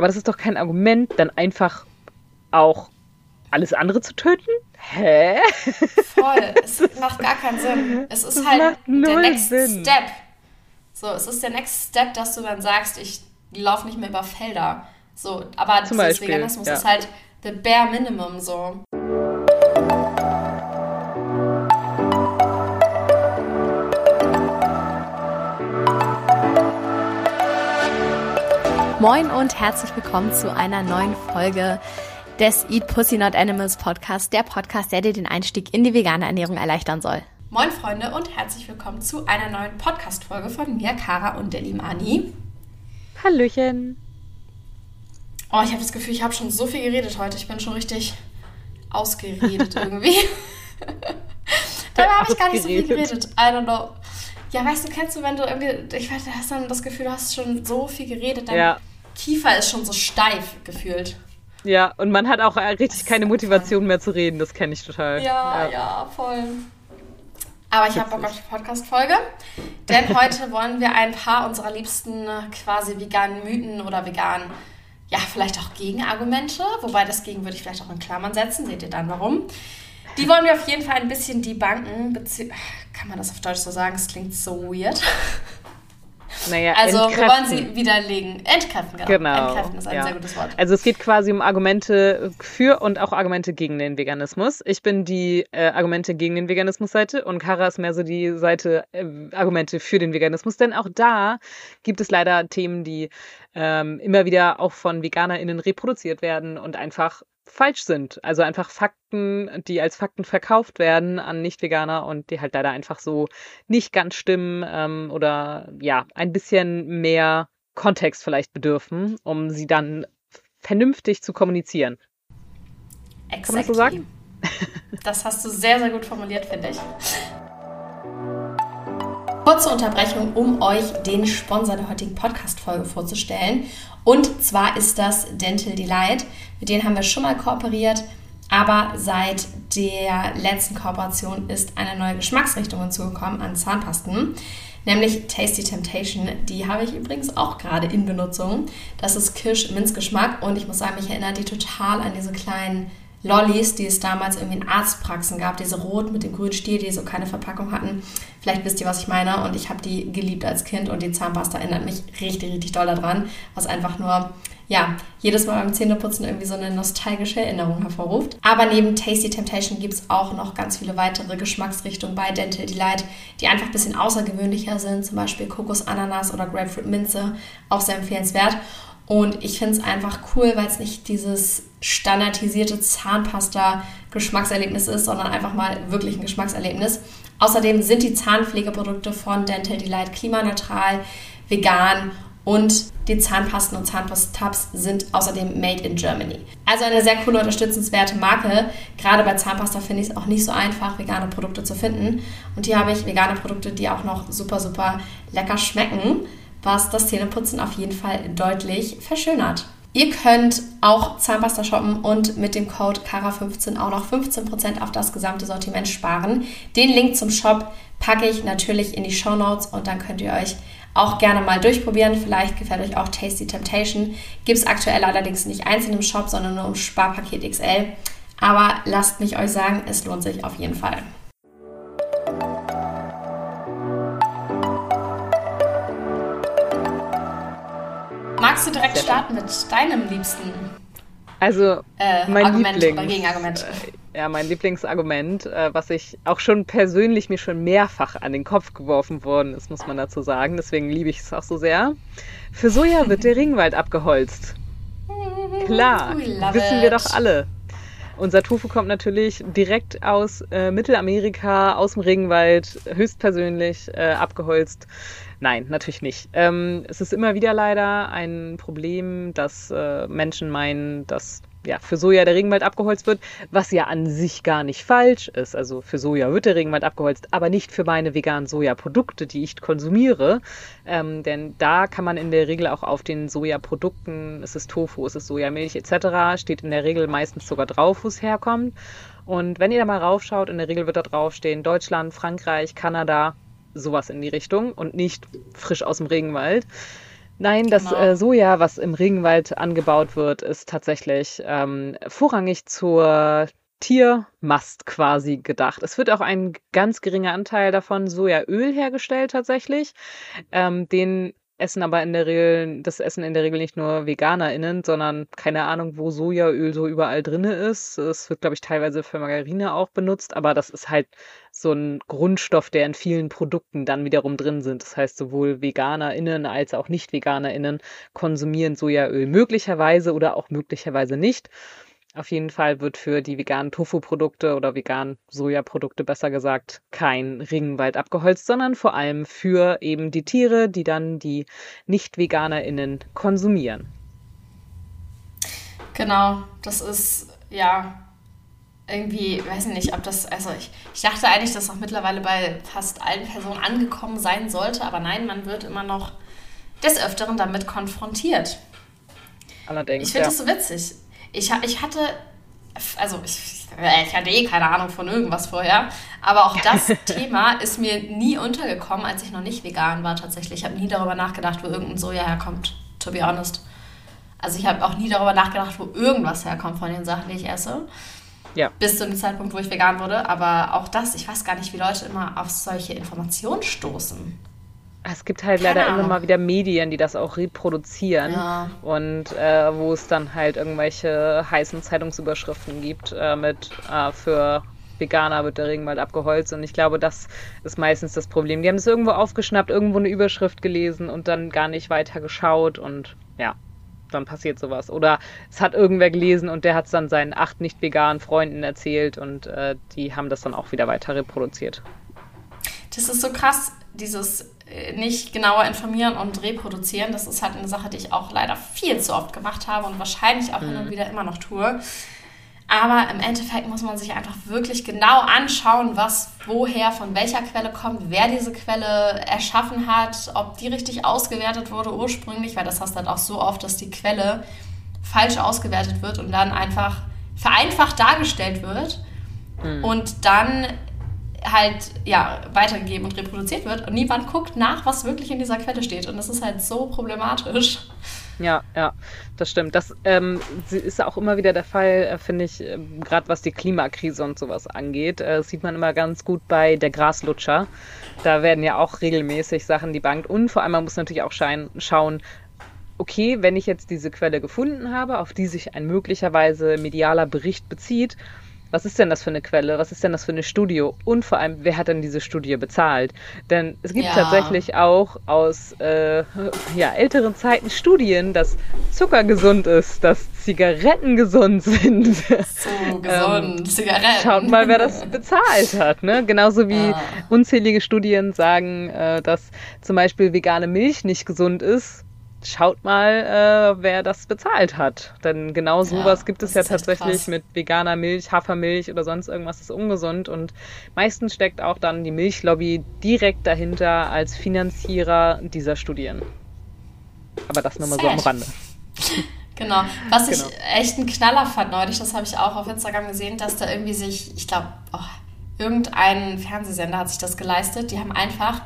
Aber das ist doch kein Argument, dann einfach auch alles andere zu töten? Hä? Voll. Es macht gar keinen Sinn. Es ist halt der Next Sinn. Step. So, es ist der Next Step, dass du dann sagst, ich laufe nicht mehr über Felder. So, aber Zum dieses Veganismus ja. ist halt the bare minimum so. Moin und herzlich willkommen zu einer neuen Folge des Eat Pussy Not Animals Podcast, der Podcast, der dir den Einstieg in die vegane Ernährung erleichtern soll. Moin Freunde und herzlich willkommen zu einer neuen Podcast-Folge von mir, Kara und Delimani. Hallöchen. Oh, ich habe das Gefühl, ich habe schon so viel geredet heute. Ich bin schon richtig ausgeredet irgendwie. Dabei habe ich gar nicht so viel geredet. I don't know. Ja, weißt du, kennst du, wenn du irgendwie, ich weiß, du hast dann das Gefühl, du hast schon so viel geredet, dann ja. Kiefer ist schon so steif gefühlt. Ja, und man hat auch richtig keine Motivation mehr zu reden, das kenne ich total. Ja, ja, ja, voll. Aber ich habe Bock auf die Podcast-Folge, denn heute wollen wir ein paar unserer liebsten quasi veganen Mythen oder veganen, ja, vielleicht auch Gegenargumente, wobei das Gegen würde ich vielleicht auch in Klammern setzen, seht ihr dann warum. Die wollen wir auf jeden Fall ein bisschen debunken. Kann man das auf Deutsch so sagen? Es klingt so weird. Naja, also entkräften. wir wollen sie widerlegen. Entkräften, genau. genau. Entkräften ist ein ja. sehr gutes Wort. Also es geht quasi um Argumente für und auch Argumente gegen den Veganismus. Ich bin die äh, Argumente gegen den Veganismus-Seite und Kara ist mehr so die Seite äh, Argumente für den Veganismus. Denn auch da gibt es leider Themen, die ähm, immer wieder auch von VeganerInnen reproduziert werden und einfach falsch sind. Also einfach Fakten, die als Fakten verkauft werden an Nicht-Veganer und die halt leider einfach so nicht ganz stimmen ähm, oder ja, ein bisschen mehr Kontext vielleicht bedürfen, um sie dann vernünftig zu kommunizieren. Exactly. Kann man das so sagen? Das hast du sehr, sehr gut formuliert, finde ich. Kurze Unterbrechung, um euch den Sponsor der heutigen Podcast-Folge vorzustellen. Und zwar ist das Dental Delight. Mit denen haben wir schon mal kooperiert, aber seit der letzten Kooperation ist eine neue Geschmacksrichtung hinzugekommen an Zahnpasten, nämlich Tasty Temptation. Die habe ich übrigens auch gerade in Benutzung. Das ist Kirsch-Minzgeschmack und ich muss sagen, mich erinnert die total an diese kleinen Lollis, die es damals irgendwie in Arztpraxen gab, diese rot mit dem grünen Stiel, die so keine Verpackung hatten. Vielleicht wisst ihr, was ich meine. Und ich habe die geliebt als Kind und die Zahnpasta erinnert mich richtig, richtig doll daran, was einfach nur, ja, jedes Mal beim Zähneputzen irgendwie so eine nostalgische Erinnerung hervorruft. Aber neben Tasty Temptation gibt es auch noch ganz viele weitere Geschmacksrichtungen bei Dental Delight, die einfach ein bisschen außergewöhnlicher sind, zum Beispiel Kokos, Ananas oder Grapefruit Minze, auch sehr empfehlenswert. Und ich finde es einfach cool, weil es nicht dieses standardisierte Zahnpasta-Geschmackserlebnis ist, sondern einfach mal wirklich ein Geschmackserlebnis. Außerdem sind die Zahnpflegeprodukte von Dental Delight klimaneutral, vegan und die Zahnpasten und Zahnpasta-Tabs sind außerdem made in Germany. Also eine sehr coole, unterstützenswerte Marke. Gerade bei Zahnpasta finde ich es auch nicht so einfach, vegane Produkte zu finden. Und hier habe ich vegane Produkte, die auch noch super, super lecker schmecken was das Zähneputzen auf jeden Fall deutlich verschönert. Ihr könnt auch Zahnpasta shoppen und mit dem Code KARA15 auch noch 15% auf das gesamte Sortiment sparen. Den Link zum Shop packe ich natürlich in die Show Notes und dann könnt ihr euch auch gerne mal durchprobieren. Vielleicht gefällt euch auch Tasty Temptation. Gibt es aktuell allerdings nicht einzeln im Shop, sondern nur im Sparpaket XL. Aber lasst mich euch sagen, es lohnt sich auf jeden Fall. Magst du direkt starten mit deinem liebsten also äh, mein Argument Lieblings, oder Gegenargument? Äh, ja, mein Lieblingsargument, äh, was ich auch schon persönlich mir schon mehrfach an den Kopf geworfen worden ist, muss man dazu sagen. Deswegen liebe ich es auch so sehr. Für Soja wird der Regenwald abgeholzt. Klar, wissen wir doch alle. Unser Tofu kommt natürlich direkt aus äh, Mittelamerika, aus dem Regenwald, höchstpersönlich äh, abgeholzt. Nein, natürlich nicht. Ähm, es ist immer wieder leider ein Problem, dass äh, Menschen meinen, dass ja, für Soja der Regenwald abgeholzt wird, was ja an sich gar nicht falsch ist. Also für Soja wird der Regenwald abgeholzt, aber nicht für meine veganen Sojaprodukte, die ich konsumiere. Ähm, denn da kann man in der Regel auch auf den Sojaprodukten, es ist Tofu, es ist Sojamilch etc., steht in der Regel meistens sogar drauf, wo es herkommt. Und wenn ihr da mal raufschaut, in der Regel wird da draufstehen Deutschland, Frankreich, Kanada, sowas in die Richtung und nicht frisch aus dem Regenwald. Nein, das genau. äh, Soja, was im Regenwald angebaut wird, ist tatsächlich ähm, vorrangig zur Tiermast quasi gedacht. Es wird auch ein ganz geringer Anteil davon Sojaöl hergestellt tatsächlich. Ähm, den essen aber in der Regel, das essen in der Regel nicht nur VeganerInnen, sondern keine Ahnung, wo Sojaöl so überall drinne ist. Es wird, glaube ich, teilweise für Margarine auch benutzt, aber das ist halt so ein Grundstoff, der in vielen Produkten dann wiederum drin sind. Das heißt, sowohl VeganerInnen als auch Nicht-VeganerInnen konsumieren Sojaöl möglicherweise oder auch möglicherweise nicht. Auf jeden Fall wird für die veganen Tofu-Produkte oder veganen Sojaprodukte besser gesagt kein Regenwald abgeholzt, sondern vor allem für eben die Tiere, die dann die Nicht-VeganerInnen konsumieren. Genau, das ist ja irgendwie, weiß ich nicht, ob das, also ich, ich dachte eigentlich, dass auch mittlerweile bei fast allen Personen angekommen sein sollte, aber nein, man wird immer noch des Öfteren damit konfrontiert. Allerdings. Ich finde ja. das so witzig. Ich, ich hatte, also ich, ich hatte eh keine Ahnung von irgendwas vorher, aber auch das Thema ist mir nie untergekommen, als ich noch nicht vegan war tatsächlich. Ich habe nie darüber nachgedacht, wo irgendein Soja herkommt, to be honest. Also ich habe auch nie darüber nachgedacht, wo irgendwas herkommt von den Sachen, die ich esse. Ja. Bis zu dem Zeitpunkt, wo ich vegan wurde. Aber auch das, ich weiß gar nicht, wie Leute immer auf solche Informationen stoßen. Es gibt halt leider immer mal wieder Medien, die das auch reproduzieren ja. und äh, wo es dann halt irgendwelche heißen Zeitungsüberschriften gibt äh, mit äh, für Veganer wird der Regenwald abgeholzt und ich glaube, das ist meistens das Problem. Die haben es irgendwo aufgeschnappt, irgendwo eine Überschrift gelesen und dann gar nicht weiter geschaut und ja, dann passiert sowas. Oder es hat irgendwer gelesen und der hat es dann seinen acht nicht veganen Freunden erzählt und äh, die haben das dann auch wieder weiter reproduziert. Das ist so krass, dieses nicht genauer informieren und reproduzieren. Das ist halt eine Sache, die ich auch leider viel zu oft gemacht habe und wahrscheinlich auch mhm. hin und mhm. wieder immer noch tue. Aber im Endeffekt muss man sich einfach wirklich genau anschauen, was woher, von welcher Quelle kommt, wer diese Quelle erschaffen hat, ob die richtig ausgewertet wurde ursprünglich, weil das hast halt auch so oft, dass die Quelle falsch ausgewertet wird und dann einfach vereinfacht dargestellt wird. Mhm. Und dann halt ja weitergegeben und reproduziert wird und niemand guckt nach, was wirklich in dieser Quelle steht. Und das ist halt so problematisch. Ja, ja, das stimmt. Das ähm, ist auch immer wieder der Fall, äh, finde ich, äh, gerade was die Klimakrise und sowas angeht. Äh, sieht man immer ganz gut bei der Graslutscher. Da werden ja auch regelmäßig Sachen debunked und vor allem man muss natürlich auch schauen, okay, wenn ich jetzt diese Quelle gefunden habe, auf die sich ein möglicherweise medialer Bericht bezieht, was ist denn das für eine Quelle? Was ist denn das für eine Studie? Und vor allem, wer hat denn diese Studie bezahlt? Denn es gibt ja. tatsächlich auch aus äh, ja, älteren Zeiten Studien, dass Zucker gesund ist, dass Zigaretten gesund sind. So gesund, ähm, Zigaretten. Schaut mal, wer das bezahlt hat. Ne? Genauso wie ja. unzählige Studien sagen, äh, dass zum Beispiel vegane Milch nicht gesund ist schaut mal, äh, wer das bezahlt hat. Denn genau sowas ja, gibt es ja tatsächlich mit veganer Milch, Hafermilch oder sonst irgendwas ist ungesund. Und meistens steckt auch dann die Milchlobby direkt dahinter als Finanzierer dieser Studien. Aber das nur mal so am Rande. Genau. Was genau. ich echt ein Knaller fand neulich, das habe ich auch auf Instagram gesehen, dass da irgendwie sich, ich glaube, oh, irgendein Fernsehsender hat sich das geleistet. Die haben einfach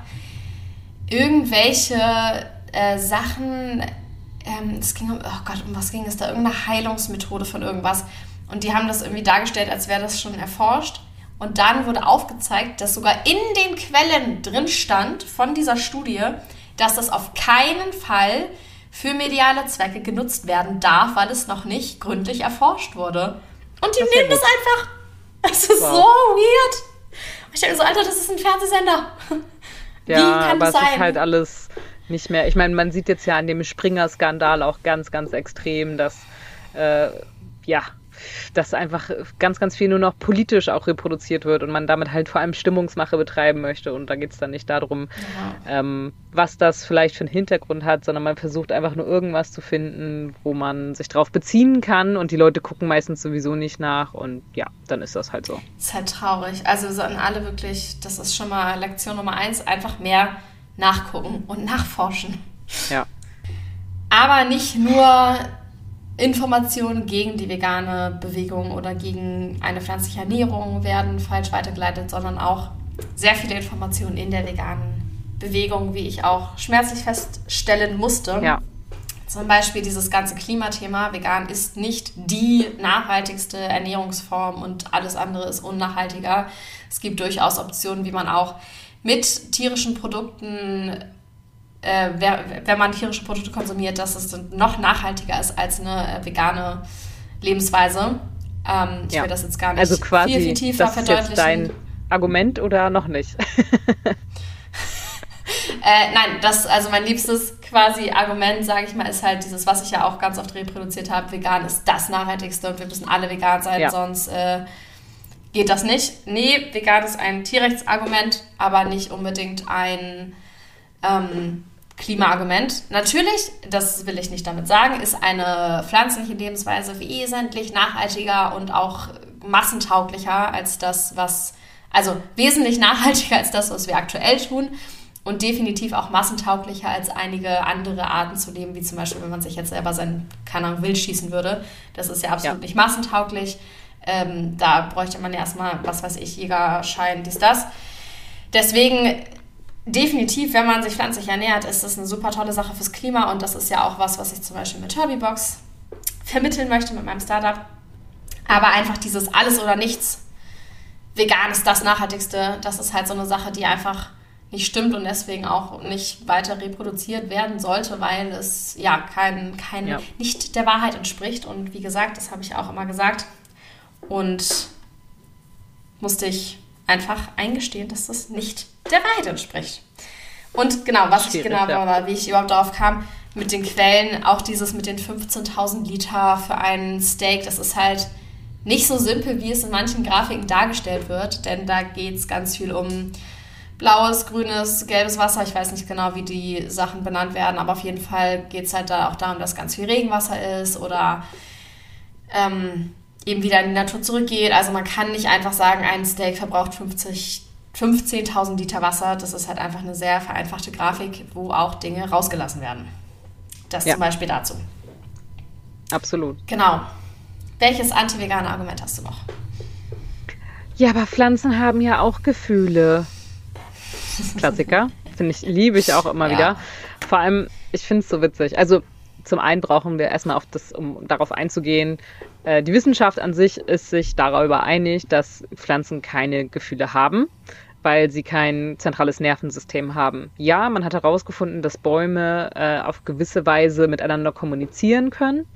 irgendwelche äh, Sachen, ähm, es ging um, oh Gott, um was ging es da? Irgendeine Heilungsmethode von irgendwas. Und die haben das irgendwie dargestellt, als wäre das schon erforscht. Und dann wurde aufgezeigt, dass sogar in den Quellen drin stand von dieser Studie, dass das auf keinen Fall für mediale Zwecke genutzt werden darf, weil es noch nicht gründlich erforscht wurde. Und die das nehmen das einfach. Das ist wow. so weird. Ich denke so, Alter, das ist ein Fernsehsender. Ja, Wie kann aber das sein? es ist halt alles nicht mehr. Ich meine, man sieht jetzt ja an dem Springer-Skandal auch ganz, ganz extrem, dass äh, ja, dass einfach ganz, ganz viel nur noch politisch auch reproduziert wird und man damit halt vor allem Stimmungsmache betreiben möchte. Und da geht es dann nicht darum, ja. ähm, was das vielleicht für einen Hintergrund hat, sondern man versucht einfach nur irgendwas zu finden, wo man sich drauf beziehen kann und die Leute gucken meistens sowieso nicht nach und ja, dann ist das halt so. Das ist halt traurig. Also so an alle wirklich, das ist schon mal Lektion Nummer eins, einfach mehr nachgucken und nachforschen. Ja. Aber nicht nur Informationen gegen die vegane Bewegung oder gegen eine pflanzliche Ernährung werden falsch weitergeleitet, sondern auch sehr viele Informationen in der veganen Bewegungen, wie ich auch schmerzlich feststellen musste. Ja. Zum Beispiel dieses ganze Klimathema. Vegan ist nicht die nachhaltigste Ernährungsform und alles andere ist unnachhaltiger. Es gibt durchaus Optionen, wie man auch mit tierischen Produkten, äh, wenn man tierische Produkte konsumiert, dass es noch nachhaltiger ist als eine äh, vegane Lebensweise. Ähm, ich ja. will das jetzt gar nicht also quasi, viel, viel tiefer das ist jetzt dein Argument oder noch nicht? Äh, nein, das, also mein liebstes quasi Argument, sage ich mal, ist halt dieses, was ich ja auch ganz oft reproduziert habe, vegan ist das Nachhaltigste und wir müssen alle vegan sein, ja. sonst äh, geht das nicht. Nee, vegan ist ein Tierrechtsargument, aber nicht unbedingt ein ähm, Klimaargument. Natürlich, das will ich nicht damit sagen, ist eine pflanzliche Lebensweise wesentlich nachhaltiger und auch massentauglicher als das, was, also wesentlich nachhaltiger als das, was wir aktuell tun und definitiv auch massentauglicher als einige andere Arten zu leben, wie zum Beispiel, wenn man sich jetzt selber sein, keine Ahnung, Wild schießen würde. Das ist ja absolut ja. nicht massentauglich. Ähm, da bräuchte man ja erstmal, was weiß ich, Jägerschein, dies, das. Deswegen definitiv, wenn man sich pflanzlich ernährt, ist das eine super tolle Sache fürs Klima und das ist ja auch was, was ich zum Beispiel mit Herbiebox vermitteln möchte mit meinem Startup. Aber einfach dieses Alles oder Nichts, vegan ist das Nachhaltigste, das ist halt so eine Sache, die einfach nicht stimmt und deswegen auch nicht weiter reproduziert werden sollte, weil es ja kein, kein ja. nicht der Wahrheit entspricht. Und wie gesagt, das habe ich auch immer gesagt. Und musste ich einfach eingestehen, dass das nicht der Wahrheit entspricht. Und genau, was Schwierig, ich genau ja. war, wie ich überhaupt darauf kam, mit den Quellen, auch dieses mit den 15.000 Liter für einen Steak, das ist halt nicht so simpel, wie es in manchen Grafiken dargestellt wird, denn da geht es ganz viel um blaues, grünes, gelbes Wasser. Ich weiß nicht genau, wie die Sachen benannt werden, aber auf jeden Fall geht es halt da auch darum, dass ganz viel Regenwasser ist oder ähm, eben wieder in die Natur zurückgeht. Also man kann nicht einfach sagen, ein Steak verbraucht 50 15.000 Liter Wasser. Das ist halt einfach eine sehr vereinfachte Grafik, wo auch Dinge rausgelassen werden. Das ja. zum Beispiel dazu. Absolut. Genau. Welches anti-vegane Argument hast du noch? Ja, aber Pflanzen haben ja auch Gefühle. Klassiker. Finde ich, liebe ich auch immer ja. wieder. Vor allem, ich finde es so witzig. Also zum einen brauchen wir erstmal auf das, um darauf einzugehen, äh, die Wissenschaft an sich ist sich darüber einig, dass Pflanzen keine Gefühle haben, weil sie kein zentrales Nervensystem haben. Ja, man hat herausgefunden, dass Bäume äh, auf gewisse Weise miteinander kommunizieren können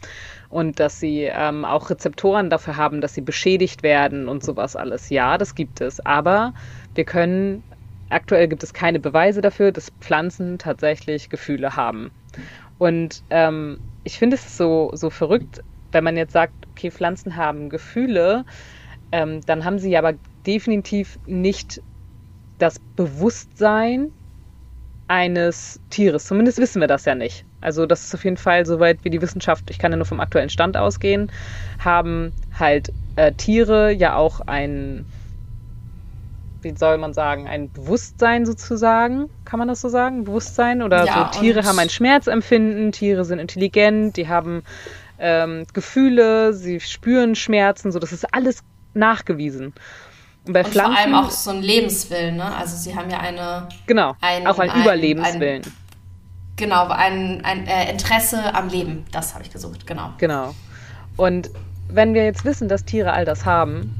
und dass sie ähm, auch Rezeptoren dafür haben, dass sie beschädigt werden und sowas alles. Ja, das gibt es. Aber wir können aktuell gibt es keine Beweise dafür, dass Pflanzen tatsächlich Gefühle haben. Und ähm, ich finde es so, so verrückt, wenn man jetzt sagt, okay, Pflanzen haben Gefühle, ähm, dann haben sie aber definitiv nicht das Bewusstsein eines Tieres. Zumindest wissen wir das ja nicht. Also das ist auf jeden Fall, soweit wie die Wissenschaft, ich kann ja nur vom aktuellen Stand ausgehen, haben halt äh, Tiere ja auch ein wie soll man sagen, ein Bewusstsein sozusagen, kann man das so sagen? Bewusstsein? Oder ja, so Tiere haben ein Schmerzempfinden, Tiere sind intelligent, die haben ähm, Gefühle, sie spüren Schmerzen, so das ist alles nachgewiesen. Und bei und Pflanzen, vor allem auch so ein Lebenswillen, ne? Also sie haben ja eine. Genau, ein, auch ein, ein Überlebenswillen. Ein, genau, ein, ein äh, Interesse am Leben, das habe ich gesucht, genau. Genau. Und wenn wir jetzt wissen, dass Tiere all das haben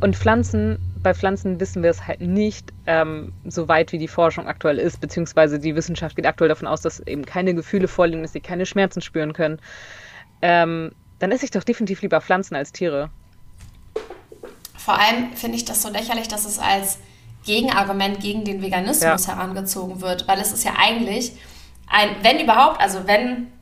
und Pflanzen bei Pflanzen wissen wir es halt nicht ähm, so weit, wie die Forschung aktuell ist, beziehungsweise die Wissenschaft geht aktuell davon aus, dass eben keine Gefühle vorliegen, dass sie keine Schmerzen spüren können. Ähm, dann esse ich doch definitiv lieber Pflanzen als Tiere. Vor allem finde ich das so lächerlich, dass es als Gegenargument gegen den Veganismus ja. herangezogen wird, weil es ist ja eigentlich ein, wenn überhaupt, also wenn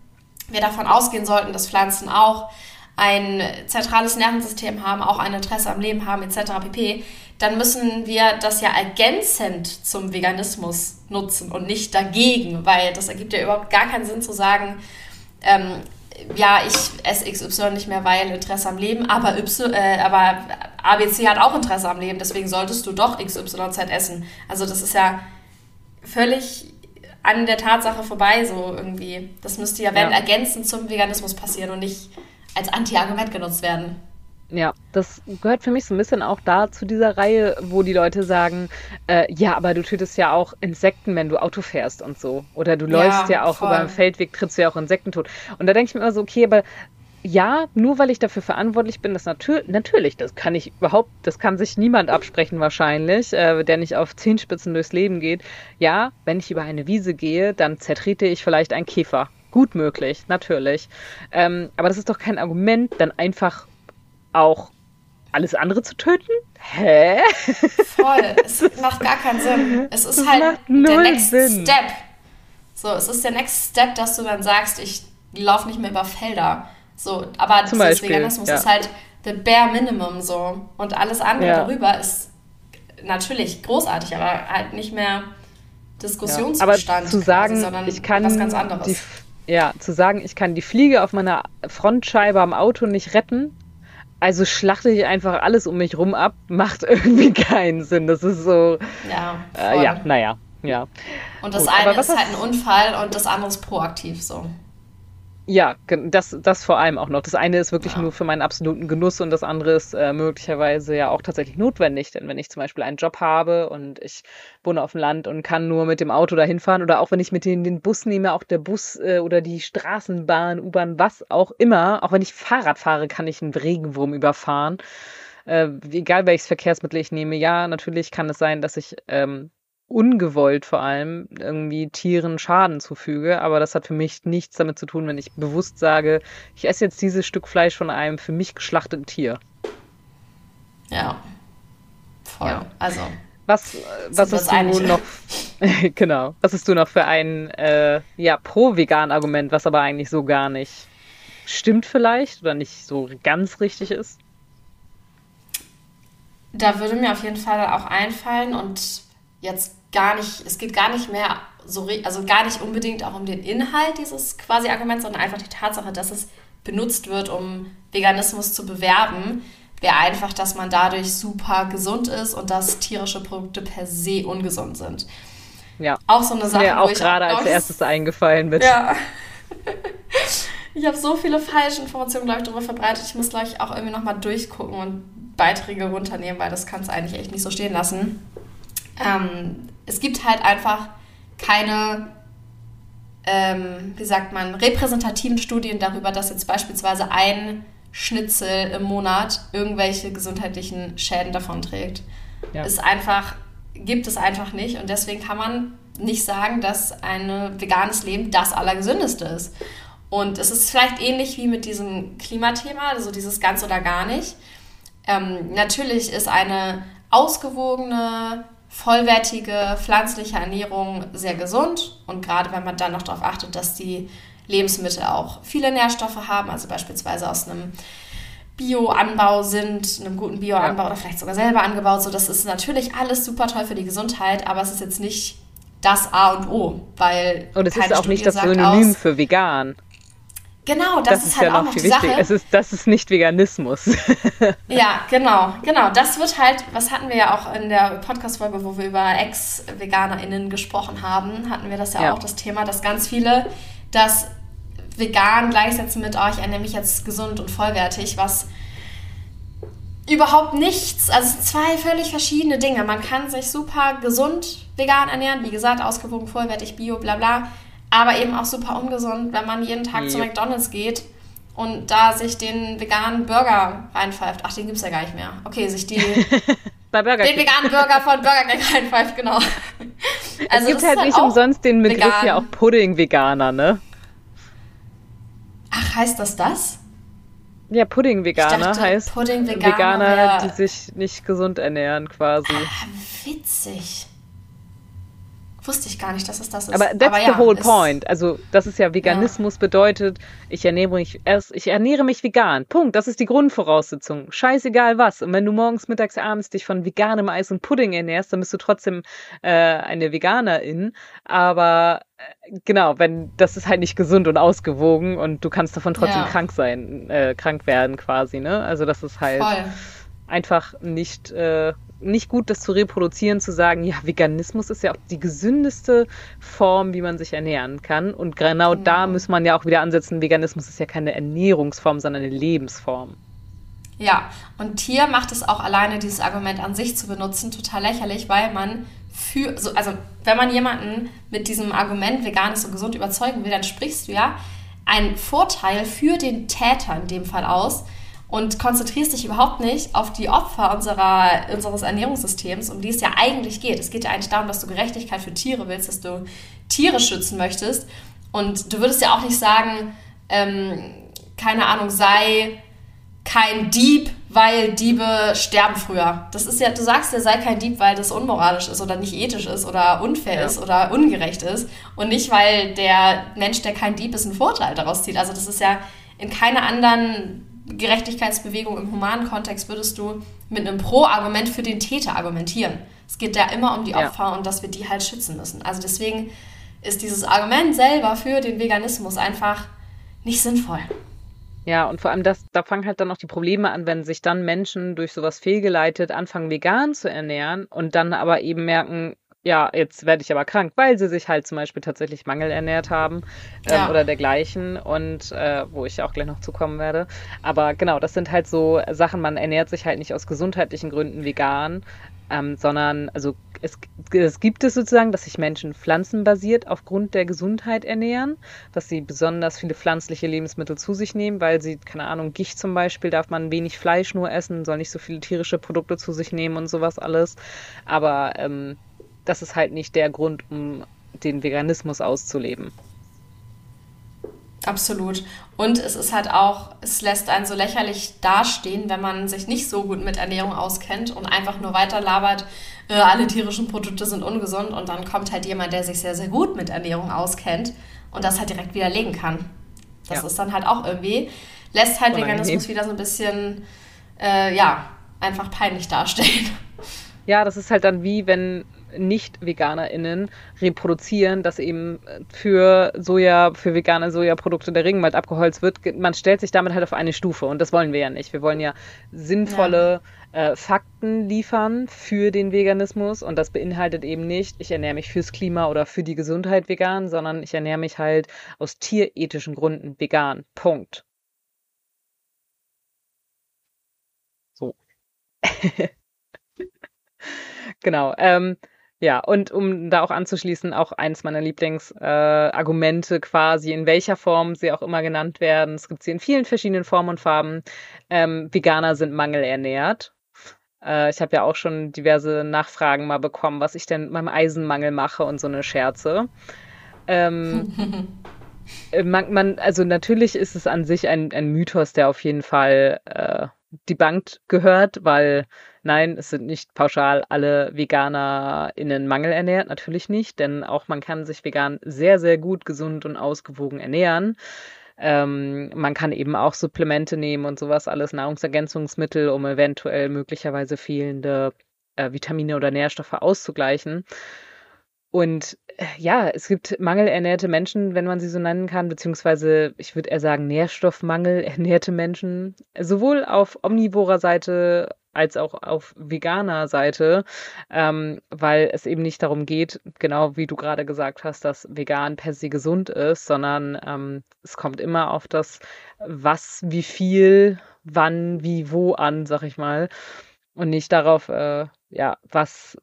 wir davon ausgehen sollten, dass Pflanzen auch ein zentrales Nervensystem haben, auch ein Interesse am Leben haben, etc. pp., dann müssen wir das ja ergänzend zum Veganismus nutzen und nicht dagegen, weil das ergibt ja überhaupt gar keinen Sinn zu sagen, ähm, ja, ich esse XY nicht mehr, weil Interesse am Leben, aber, y, äh, aber ABC hat auch Interesse am Leben, deswegen solltest du doch XYZ essen. Also das ist ja völlig an der Tatsache vorbei, so irgendwie. Das müsste ja, wenn, ja. ergänzend zum Veganismus passieren und nicht als Anti-Argument genutzt werden. Ja, das gehört für mich so ein bisschen auch da zu dieser Reihe, wo die Leute sagen, äh, ja, aber du tötest ja auch Insekten, wenn du Auto fährst und so. Oder du läufst ja, ja auch voll. über den Feldweg, trittst du ja auch Insekten tot. Und da denke ich mir immer so, okay, aber ja, nur weil ich dafür verantwortlich bin, das natür natürlich, das kann ich überhaupt, das kann sich niemand absprechen wahrscheinlich, äh, der nicht auf Zehenspitzen durchs Leben geht. Ja, wenn ich über eine Wiese gehe, dann zertrete ich vielleicht einen Käfer. Gut möglich, natürlich. Ähm, aber das ist doch kein Argument, dann einfach auch alles andere zu töten? Hä? Voll. Es macht gar keinen Sinn. Es ist das halt der Next Sinn. Step. So, es ist der Next Step, dass du dann sagst, ich laufe nicht mehr über Felder. So, aber Zum dieses Veganismus ja. ist halt the bare minimum so. Und alles andere ja. darüber ist natürlich großartig, aber halt nicht mehr Diskussionsbestand. Ja. Aber zu sagen, quasi, sondern ich kann was ganz anderes. Die, ja, zu sagen, ich kann die Fliege auf meiner Frontscheibe am Auto nicht retten, also schlachte ich einfach alles um mich rum ab, macht irgendwie keinen Sinn. Das ist so. Ja, äh, ja naja, ja. Und das Gut, eine ist halt ein Unfall und das andere ist proaktiv so. Ja, das, das vor allem auch noch. Das eine ist wirklich ja. nur für meinen absoluten Genuss und das andere ist äh, möglicherweise ja auch tatsächlich notwendig. Denn wenn ich zum Beispiel einen Job habe und ich wohne auf dem Land und kann nur mit dem Auto dahin fahren oder auch wenn ich mit den, den Bus nehme, auch der Bus äh, oder die Straßenbahn, U-Bahn, was auch immer, auch wenn ich Fahrrad fahre, kann ich einen Regenwurm überfahren. Äh, egal welches Verkehrsmittel ich nehme, ja, natürlich kann es sein, dass ich ähm, ungewollt vor allem irgendwie Tieren Schaden zufüge. Aber das hat für mich nichts damit zu tun, wenn ich bewusst sage, ich esse jetzt dieses Stück Fleisch von einem für mich geschlachteten Tier. Ja. Voll. Ja. Also. Was, was ist du noch? genau. Was ist du noch für ein äh, ja pro-vegan Argument, was aber eigentlich so gar nicht stimmt vielleicht oder nicht so ganz richtig ist? Da würde mir auf jeden Fall auch einfallen und jetzt gar nicht, es geht gar nicht mehr so, also gar nicht unbedingt auch um den Inhalt dieses quasi Arguments, sondern einfach die Tatsache, dass es benutzt wird, um Veganismus zu bewerben, wäre einfach, dass man dadurch super gesund ist und dass tierische Produkte per se ungesund sind. Ja. Auch so eine Sache. Mir auch gerade als erstes eingefallen mit. Ja. ich habe so viele falsche Informationen, glaube ich, darüber verbreitet. Ich muss, glaube ich, auch irgendwie nochmal durchgucken und Beiträge runternehmen, weil das kann es eigentlich echt nicht so stehen lassen. Ähm, es gibt halt einfach keine, ähm, wie sagt man, repräsentativen Studien darüber, dass jetzt beispielsweise ein Schnitzel im Monat irgendwelche gesundheitlichen Schäden davonträgt. Ja. Ist einfach, gibt es einfach nicht und deswegen kann man nicht sagen, dass ein veganes Leben das Allergesündeste ist. Und es ist vielleicht ähnlich wie mit diesem Klimathema, also dieses ganz oder gar nicht. Ähm, natürlich ist eine ausgewogene, vollwertige pflanzliche Ernährung sehr gesund und gerade wenn man dann noch darauf achtet, dass die Lebensmittel auch viele Nährstoffe haben, also beispielsweise aus einem Bioanbau sind, einem guten Bioanbau ja. oder vielleicht sogar selber angebaut, so das ist natürlich alles super toll für die Gesundheit, aber es ist jetzt nicht das A und O, weil und es ist auch nicht das Synonym aus, für vegan. Genau, das, das ist, ist, halt ja auch noch die Sache. Es ist, das ist nicht Veganismus. ja, genau, genau. Das wird halt, was hatten wir ja auch in der Podcast-Folge, wo wir über Ex-VeganerInnen gesprochen haben, hatten wir das ja, ja, auch, das Thema, dass ganz viele das vegan gleichsetzen mit, oh, ich ernähre mich jetzt gesund und vollwertig, was überhaupt nichts, also zwei völlig verschiedene Dinge. Man kann sich super gesund vegan ernähren, wie gesagt, ausgewogen, vollwertig, bio, bla bla aber eben auch super ungesund, wenn man jeden Tag ja. zu McDonalds geht und da sich den veganen Burger reinpfeift. Ach, den gibt es ja gar nicht mehr. Okay, sich die, Bei Burger den veganen Burger von Burger King reinpfeift, genau. Also es gibt halt, halt nicht umsonst den Begriff vegan. ja auch Pudding-Veganer, ne? Ach, heißt das das? Ja, Pudding-Veganer heißt Pudding -Veganer, Veganer, die sich nicht gesund ernähren quasi. Ah, witzig. Wusste ich gar nicht, dass es das ist. Aber that's Aber ja, the whole point. Also, das ist ja Veganismus ja. bedeutet, ich ernähre mich erst, ich ernähre mich vegan. Punkt. Das ist die Grundvoraussetzung. Scheißegal was. Und wenn du morgens, mittags, abends dich von veganem Eis und Pudding ernährst, dann bist du trotzdem äh, eine Veganerin. Aber äh, genau, wenn das ist halt nicht gesund und ausgewogen und du kannst davon trotzdem ja. krank sein, äh, krank werden quasi, ne? Also das ist halt Voll. einfach nicht äh, nicht gut, das zu reproduzieren, zu sagen, ja, Veganismus ist ja auch die gesündeste Form, wie man sich ernähren kann. Und genau, genau. da muss man ja auch wieder ansetzen, Veganismus ist ja keine Ernährungsform, sondern eine Lebensform. Ja, und hier macht es auch alleine dieses Argument an sich zu benutzen total lächerlich, weil man für, so, also wenn man jemanden mit diesem Argument vegan ist und gesund überzeugen will, dann sprichst du ja einen Vorteil für den Täter in dem Fall aus und konzentrierst dich überhaupt nicht auf die Opfer unserer, unseres Ernährungssystems, um die es ja eigentlich geht. Es geht ja eigentlich darum, dass du Gerechtigkeit für Tiere willst, dass du Tiere schützen möchtest. Und du würdest ja auch nicht sagen, ähm, keine Ahnung, sei kein Dieb, weil Diebe sterben früher. Das ist ja, du sagst ja, sei kein Dieb, weil das unmoralisch ist oder nicht ethisch ist oder unfair ja. ist oder ungerecht ist und nicht, weil der Mensch, der kein Dieb ist, einen Vorteil daraus zieht. Also das ist ja in keiner anderen Gerechtigkeitsbewegung im humanen Kontext würdest du mit einem Pro-Argument für den Täter argumentieren. Es geht ja immer um die Opfer ja. und dass wir die halt schützen müssen. Also deswegen ist dieses Argument selber für den Veganismus einfach nicht sinnvoll. Ja, und vor allem das, da fangen halt dann auch die Probleme an, wenn sich dann Menschen durch sowas fehlgeleitet anfangen, vegan zu ernähren und dann aber eben merken, ja, jetzt werde ich aber krank, weil sie sich halt zum Beispiel tatsächlich mangelernährt haben ähm, ja. oder dergleichen und äh, wo ich auch gleich noch zukommen werde. Aber genau, das sind halt so Sachen, man ernährt sich halt nicht aus gesundheitlichen Gründen vegan, ähm, sondern also es, es, gibt es sozusagen, dass sich Menschen pflanzenbasiert aufgrund der Gesundheit ernähren, dass sie besonders viele pflanzliche Lebensmittel zu sich nehmen, weil sie, keine Ahnung, Gicht zum Beispiel, darf man wenig Fleisch nur essen, soll nicht so viele tierische Produkte zu sich nehmen und sowas alles. Aber ähm, das ist halt nicht der Grund, um den Veganismus auszuleben. Absolut. Und es ist halt auch, es lässt einen so lächerlich dastehen, wenn man sich nicht so gut mit Ernährung auskennt und einfach nur weiter labert, äh, alle tierischen Produkte sind ungesund und dann kommt halt jemand, der sich sehr, sehr gut mit Ernährung auskennt und das halt direkt widerlegen kann. Das ja. ist dann halt auch irgendwie, lässt halt Veganismus wieder so ein bisschen, äh, ja, einfach peinlich dastehen. Ja, das ist halt dann wie, wenn nicht-VeganerInnen reproduzieren, dass eben für Soja, für vegane Sojaprodukte der Regenwald abgeholzt wird. Man stellt sich damit halt auf eine Stufe und das wollen wir ja nicht. Wir wollen ja sinnvolle ja. Äh, Fakten liefern für den Veganismus und das beinhaltet eben nicht, ich ernähre mich fürs Klima oder für die Gesundheit vegan, sondern ich ernähre mich halt aus tierethischen Gründen vegan. Punkt. So. genau. Ähm, ja, und um da auch anzuschließen, auch eines meiner Lieblingsargumente äh, quasi, in welcher Form sie auch immer genannt werden. Es gibt sie in vielen verschiedenen Formen und Farben. Ähm, Veganer sind mangelernährt. Äh, ich habe ja auch schon diverse Nachfragen mal bekommen, was ich denn mit meinem Eisenmangel mache und so eine Scherze. Ähm, äh, man, man, also natürlich ist es an sich ein, ein Mythos, der auf jeden Fall äh, debunked gehört, weil nein, es sind nicht pauschal alle VeganerInnen mangelernährt, natürlich nicht, denn auch man kann sich vegan sehr, sehr gut, gesund und ausgewogen ernähren. Ähm, man kann eben auch Supplemente nehmen und sowas, alles Nahrungsergänzungsmittel, um eventuell möglicherweise fehlende äh, Vitamine oder Nährstoffe auszugleichen. Und ja, es gibt mangelernährte Menschen, wenn man sie so nennen kann, beziehungsweise ich würde eher sagen Nährstoffmangelernährte Menschen, sowohl auf omnivorer Seite als auch auf veganer Seite, ähm, weil es eben nicht darum geht, genau wie du gerade gesagt hast, dass vegan per se gesund ist, sondern ähm, es kommt immer auf das, was, wie viel, wann, wie, wo an, sag ich mal und nicht darauf, äh, ja, was,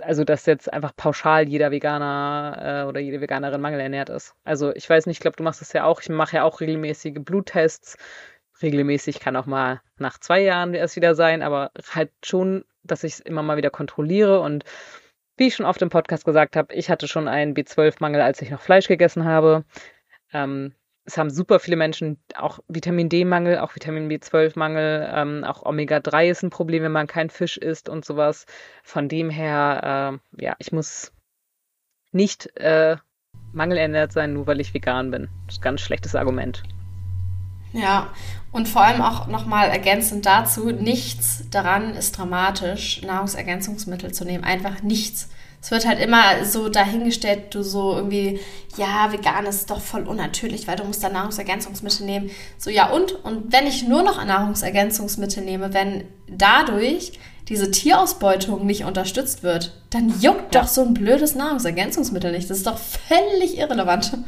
also dass jetzt einfach pauschal jeder Veganer äh, oder jede Veganerin mangelernährt ist. Also ich weiß nicht, ich glaube, du machst das ja auch. Ich mache ja auch regelmäßige Bluttests. Regelmäßig kann auch mal nach zwei Jahren erst wieder sein, aber halt schon, dass ich es immer mal wieder kontrolliere und wie ich schon oft im Podcast gesagt habe, ich hatte schon einen B12-Mangel, als ich noch Fleisch gegessen habe. Ähm, es haben super viele Menschen auch Vitamin D-Mangel, auch Vitamin B12-Mangel, ähm, auch Omega-3 ist ein Problem, wenn man kein Fisch isst und sowas. Von dem her, äh, ja, ich muss nicht äh, mangelernährt sein, nur weil ich vegan bin. Das ist ein ganz schlechtes Argument. Ja, und vor allem auch nochmal ergänzend dazu, nichts daran ist dramatisch, Nahrungsergänzungsmittel zu nehmen. Einfach nichts es wird halt immer so dahingestellt, du so irgendwie, ja, vegan ist doch voll unnatürlich, weil du musst da Nahrungsergänzungsmittel nehmen. So, ja und? Und wenn ich nur noch Nahrungsergänzungsmittel nehme, wenn dadurch diese Tierausbeutung nicht unterstützt wird, dann juckt ja. doch so ein blödes Nahrungsergänzungsmittel nicht. Das ist doch völlig irrelevant.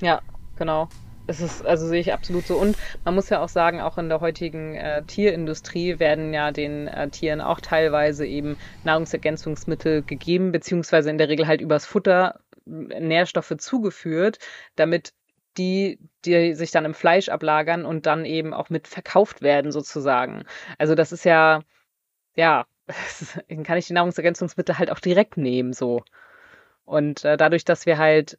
Ja, genau. Es ist, also sehe ich absolut so. Und man muss ja auch sagen, auch in der heutigen äh, Tierindustrie werden ja den äh, Tieren auch teilweise eben Nahrungsergänzungsmittel gegeben, beziehungsweise in der Regel halt übers Futter äh, Nährstoffe zugeführt, damit die, die sich dann im Fleisch ablagern und dann eben auch mit verkauft werden, sozusagen. Also das ist ja, ja, dann kann ich die Nahrungsergänzungsmittel halt auch direkt nehmen, so. Und äh, dadurch, dass wir halt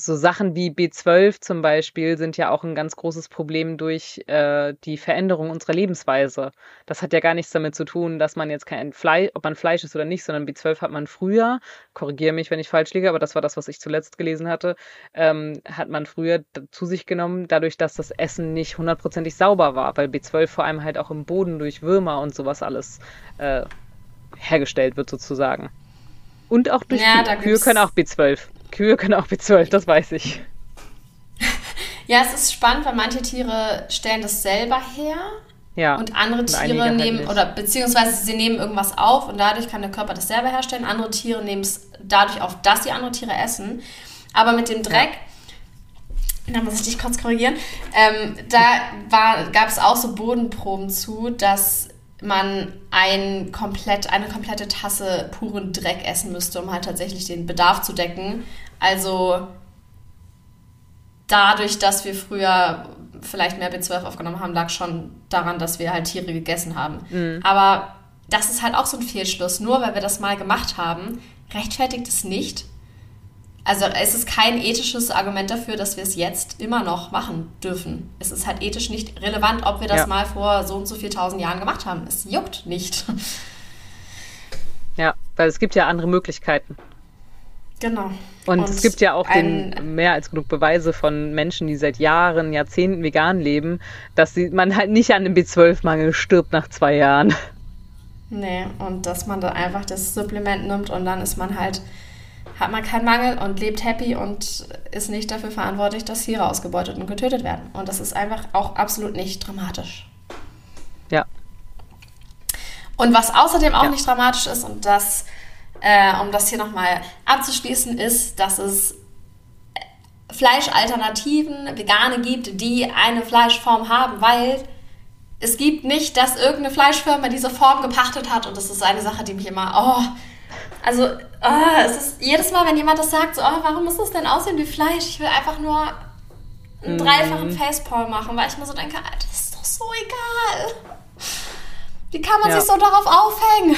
so Sachen wie B12 zum Beispiel sind ja auch ein ganz großes Problem durch äh, die Veränderung unserer Lebensweise. Das hat ja gar nichts damit zu tun, dass man jetzt kein Fleisch, ob man Fleisch ist oder nicht, sondern B12 hat man früher, korrigiere mich, wenn ich falsch liege, aber das war das, was ich zuletzt gelesen hatte, ähm, hat man früher zu sich genommen, dadurch, dass das Essen nicht hundertprozentig sauber war, weil B12 vor allem halt auch im Boden durch Würmer und sowas alles äh, hergestellt wird sozusagen. Und auch durch ja, Kühe. Können auch B12. Kühe können auch B12, das weiß ich. ja, es ist spannend, weil manche Tiere stellen das selber her. Ja, und andere Tiere nehmen, halt oder beziehungsweise sie nehmen irgendwas auf und dadurch kann der Körper das selber herstellen. Andere Tiere nehmen es dadurch auf, dass sie andere Tiere essen. Aber mit dem Dreck, ja. da muss ich dich kurz korrigieren, ähm, da gab es auch so Bodenproben zu, dass man ein komplett, eine komplette Tasse puren Dreck essen müsste, um halt tatsächlich den Bedarf zu decken. Also dadurch, dass wir früher vielleicht mehr B12 aufgenommen haben, lag schon daran, dass wir halt Tiere gegessen haben. Mhm. Aber das ist halt auch so ein Fehlschluss. Nur weil wir das mal gemacht haben, rechtfertigt es nicht, also es ist kein ethisches Argument dafür, dass wir es jetzt immer noch machen dürfen. Es ist halt ethisch nicht relevant, ob wir das ja. mal vor so und so viel tausend Jahren gemacht haben. Es juckt nicht. Ja, weil es gibt ja andere Möglichkeiten. Genau. Und, und es gibt ja auch den, mehr als genug Beweise von Menschen, die seit Jahren, Jahrzehnten vegan leben, dass sie, man halt nicht an dem B12-Mangel stirbt nach zwei Jahren. Nee, und dass man da einfach das Supplement nimmt und dann ist man halt hat man keinen Mangel und lebt happy und ist nicht dafür verantwortlich, dass Tiere ausgebeutet und getötet werden. Und das ist einfach auch absolut nicht dramatisch. Ja. Und was außerdem auch ja. nicht dramatisch ist, und das, äh, um das hier nochmal abzuschließen, ist, dass es Fleischalternativen, Vegane gibt, die eine Fleischform haben, weil es gibt nicht, dass irgendeine Fleischfirma diese Form gepachtet hat und das ist eine Sache, die mich immer, oh, also, oh, es ist jedes Mal, wenn jemand das sagt, so, oh, warum muss das denn aussehen wie Fleisch? Ich will einfach nur einen mm. dreifachen Facepalm machen, weil ich mir so denke, das ist doch so egal. Wie kann man ja. sich so darauf aufhängen?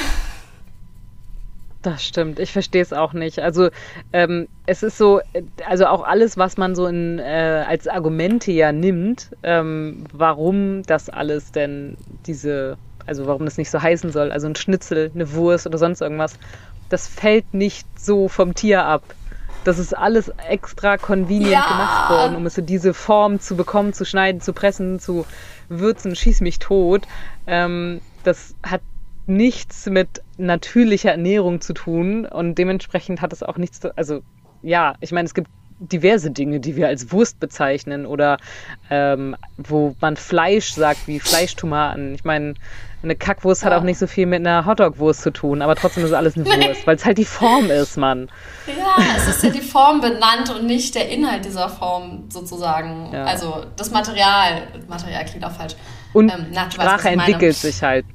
Das stimmt, ich verstehe es auch nicht. Also ähm, es ist so, also auch alles, was man so in, äh, als Argumente ja nimmt, ähm, warum das alles denn diese, also warum das nicht so heißen soll, also ein Schnitzel, eine Wurst oder sonst irgendwas, das fällt nicht so vom Tier ab. Das ist alles extra convenient ja. gemacht worden, um es in diese Form zu bekommen, zu schneiden, zu pressen, zu würzen, schieß mich tot. Ähm, das hat nichts mit natürlicher Ernährung zu tun und dementsprechend hat es auch nichts zu, also ja, ich meine, es gibt diverse Dinge, die wir als Wurst bezeichnen oder ähm, wo man Fleisch sagt, wie Fleischtomaten. Ich meine, eine Kackwurst ja. hat auch nicht so viel mit einer Hotdogwurst zu tun, aber trotzdem ist alles eine Wurst, weil es halt die Form ist, Mann. Ja, es ist ja die Form benannt und nicht der Inhalt dieser Form sozusagen. Ja. Also das Material. Material klingt auch falsch. Und ähm, na, Sprache weißt, entwickelt sich halt.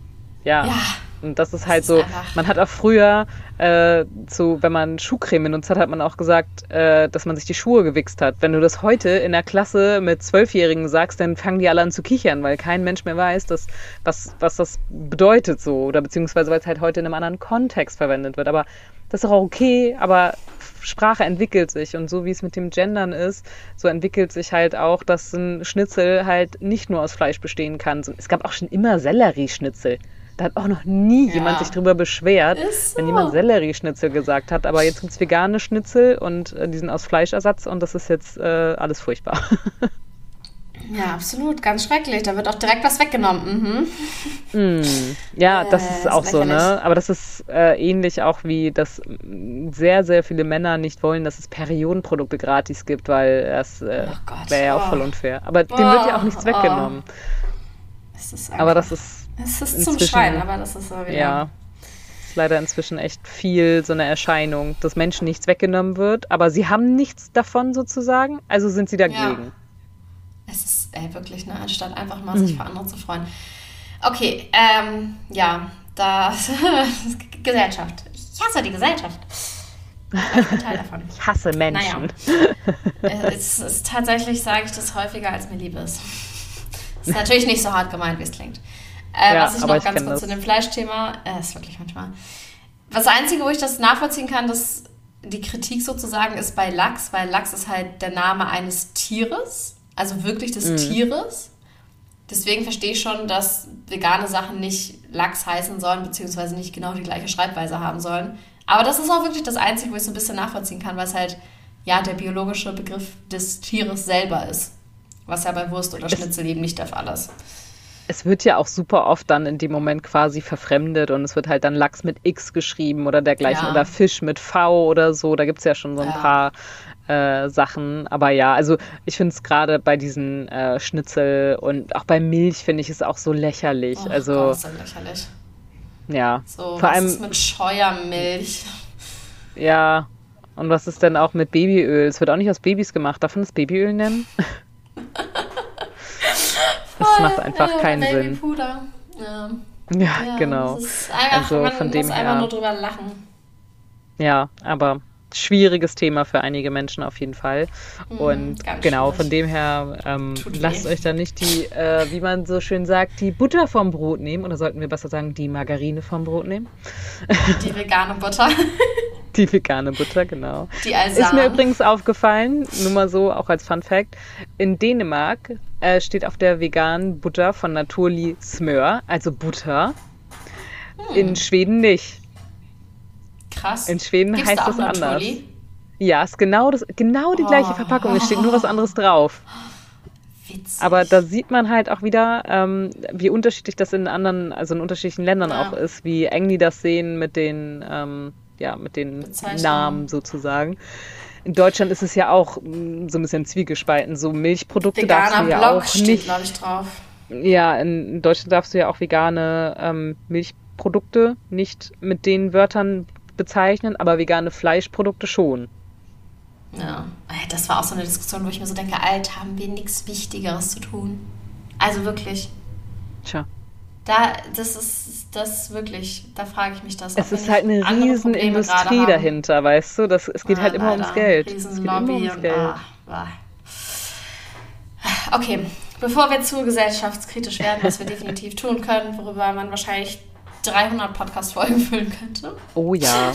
Ja. ja. Und das ist halt das so, ist man hat auch früher, äh, so, wenn man Schuhcreme benutzt hat, hat man auch gesagt, äh, dass man sich die Schuhe gewichst hat. Wenn du das heute in der Klasse mit Zwölfjährigen sagst, dann fangen die alle an zu kichern, weil kein Mensch mehr weiß, dass, was, was das bedeutet so. Oder beziehungsweise weil es halt heute in einem anderen Kontext verwendet wird. Aber das ist auch okay, aber Sprache entwickelt sich und so wie es mit dem Gendern ist, so entwickelt sich halt auch, dass ein Schnitzel halt nicht nur aus Fleisch bestehen kann. Es gab auch schon immer Sellerieschnitzel. Da hat auch noch nie ja. jemand sich drüber beschwert, so. wenn jemand Sellerieschnitzel gesagt hat. Aber jetzt gibt es vegane Schnitzel und äh, die sind aus Fleischersatz und das ist jetzt äh, alles furchtbar. Ja, absolut, ganz schrecklich. Da wird auch direkt was weggenommen. Mhm. Mm, ja, das äh, ist auch ist so, ne? Aber das ist äh, ähnlich auch wie, dass sehr, sehr viele Männer nicht wollen, dass es Periodenprodukte gratis gibt, weil das äh, oh wäre ja auch voll unfair. Aber oh. dem wird ja auch nichts oh. weggenommen. Das aber das ist es ist zum Schreien, aber das ist so wieder. Ja. Ist leider inzwischen echt viel so eine Erscheinung, dass Menschen nichts weggenommen wird, aber sie haben nichts davon sozusagen, also sind sie dagegen. ey, wirklich, ne? Anstatt einfach mal sich für andere zu freuen. Okay, ähm, ja, das Gesellschaft. Ich hasse die Gesellschaft. Ich bin Teil davon. Ich hasse Menschen. Naja, es ist tatsächlich, sage ich das häufiger, als mir lieb ist. Ist natürlich nicht so hart gemeint, wie es klingt. Äh, Ja, was ich noch ich ganz kurz das. zu dem Fleischthema, äh, ist wirklich manchmal. Das Einzige, wo ich das nachvollziehen kann, dass die Kritik sozusagen ist bei Lachs, weil Lachs ist halt der Name eines Tieres, also wirklich des Mhm. Tieres. Deswegen verstehe ich schon, dass vegane Sachen nicht Lachs heißen sollen, beziehungsweise nicht genau die gleiche Schreibweise haben sollen. Aber das ist auch wirklich das Einzige, wo ich so ein bisschen nachvollziehen kann, weil es halt ja der biologische Begriff des Tieres selber ist. Was ja bei Wurst oder Schnitzel eben nicht der Fall ist. Es wird ja auch super oft dann in dem Moment quasi verfremdet und es wird halt dann Lachs mit X geschrieben oder dergleichen Ja. oder Fisch mit V oder so. Da gibt es ja schon so ein Ja. paar äh, Sachen. Aber ja, also ich finde es gerade bei diesen äh, Schnitzel und auch bei Milch finde ich es auch so lächerlich. Oh also Gott, ist das lächerlich. ja, So, vor was allem ist mit Scheuermilch? ja. Und was ist denn auch mit Babyöl? Es wird auch nicht aus Babys gemacht. Darf man das Babyöl nennen? das macht einfach Ja, keinen Sinn. Babypuder. Ja. Ja, Ja, genau. Einfach, Also man von muss dem einfach her- nur drüber lachen. Ja, aber schwieriges Thema für einige Menschen auf jeden Fall. Und Mhm, ganz genau, schwierig. von dem her ähm, lasst euch da nicht die, äh, wie man so schön sagt, die Butter vom Brot nehmen. Oder sollten wir besser sagen, die Margarine vom Brot nehmen? Die vegane Butter. Die vegane Butter, genau. Die Ist mir übrigens aufgefallen, nur mal so, auch als Fun Fact, in Dänemark äh, steht auf der veganen Butter von Naturli Smør, also Butter. Hm. In Schweden nicht. Krass. In Schweden Gibt's heißt da das anders. Naturli? Ja, ist genau, das, genau die gleiche Oh. Verpackung, es steht nur was anderes drauf. Witzig. Aber da sieht man halt auch wieder, ähm, wie unterschiedlich das in anderen, also in unterschiedlichen Ländern Ja. auch ist, wie eng die das sehen mit den, ähm, ja, mit den. Namen sozusagen. In Deutschland ist es ja auch mh, so ein bisschen zwiegespalten. So Milchprodukte darfst Veganer du ja Blog auch steht, nicht. glaube ich, drauf. Ja, in Deutschland darfst du ja auch vegane ähm, Milchprodukte nicht mit den Wörtern bezeichnen, aber vegane Fleischprodukte schon. Ja. Ey, Das war auch so eine Diskussion, wo ich mir so denke, Alter, haben wir nichts Wichtigeres zu tun. Also wirklich. Tja. Da, das ist das wirklich, da frage ich mich das. Es ist halt eine riesen Industrie dahinter, weißt du? Das, es geht Ja, halt immer leider. ums Geld. Es Riesen geht immer ums Geld. ah, ah. Okay, bevor wir zu gesellschaftskritisch werden, was wir definitiv tun können, worüber man wahrscheinlich 300 Podcast-Folgen füllen könnte. Oh ja.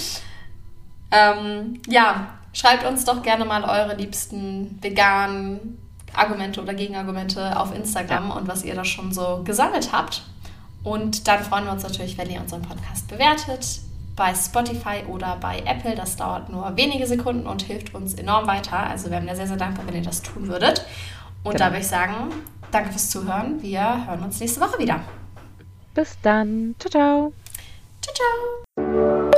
Ähm, ja, schreibt uns doch gerne mal eure liebsten veganen Argumente oder Gegenargumente auf Instagram und was ihr da schon so gesammelt habt. Und dann freuen wir uns natürlich, wenn ihr unseren Podcast bewertet bei Spotify oder bei Apple. Das dauert nur wenige Sekunden und hilft uns enorm weiter. Also wir wären da sehr, sehr dankbar, wenn ihr das tun würdet. Und da Genau. würde ich sagen, danke fürs Zuhören. Wir hören uns nächste Woche wieder. Bis dann. Ciao, ciao. Ciao, ciao.